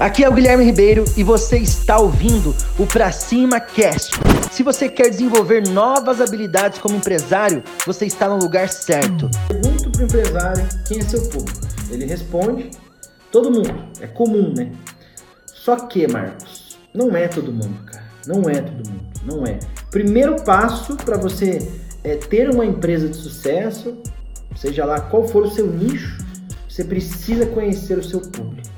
Aqui é o Guilherme Ribeiro e você está ouvindo o Pra Cima Cast. Se você quer desenvolver novas habilidades como empresário, você está no lugar certo. Pergunto pro empresário quem é seu público. Ele responde: todo mundo. É comum, né? Só que, Marcos, não é todo mundo, cara. Não é todo mundo. Não é. Primeiro passo para você é, ter uma empresa de sucesso, seja lá qual for o seu nicho, você precisa conhecer o seu público.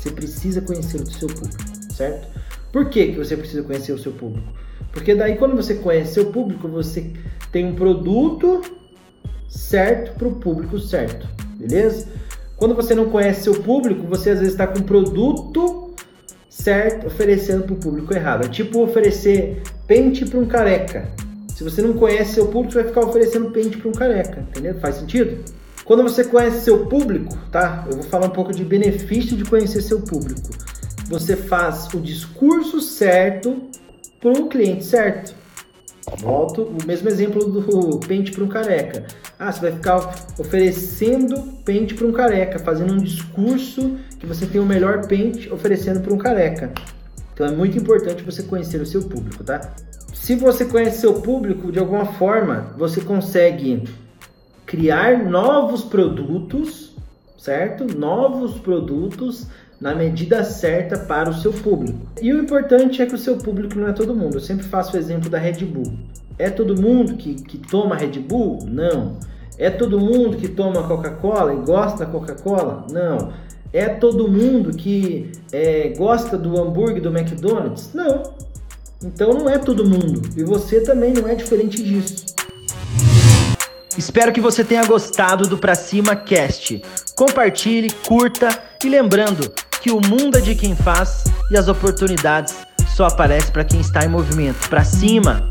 Você precisa conhecer o seu público, certo? Por que, que você precisa conhecer o seu público? Porque daí quando você conhece seu público, você tem um produto certo para o público certo, beleza? Quando você não conhece seu público, você às vezes está com um produto certo oferecendo para o público errado. É tipo oferecer pente para um careca. Se você não conhece seu público, você vai ficar oferecendo pente para um careca, entendeu? Faz sentido? Quando você conhece seu público, tá? Eu vou falar um pouco de benefício de conhecer seu público. Você faz o discurso certo para o cliente certo. Volto o mesmo exemplo do pente para um careca. Ah, você vai ficar oferecendo pente para um careca, fazendo um discurso que você tem o melhor pente oferecendo para um careca. Então é muito importante você conhecer o seu público, tá? Se você conhece seu público, de alguma forma, você consegue criar novos produtos, certo? Novos produtos na medida certa para o seu público. E o importante é que o seu público não é todo mundo. Eu sempre faço o exemplo da Red Bull. É todo mundo que, que toma Red Bull? Não. É todo mundo que toma Coca-Cola e gosta da Coca-Cola? Não. É todo mundo que é, gosta do hambúrguer do McDonald's? Não. Então não é todo mundo. E você também não é diferente disso. Espero que você tenha gostado do Pra Cima Cast. Compartilhe, curta e lembrando que o mundo é de quem faz e as oportunidades só aparecem para quem está em movimento. Pra cima!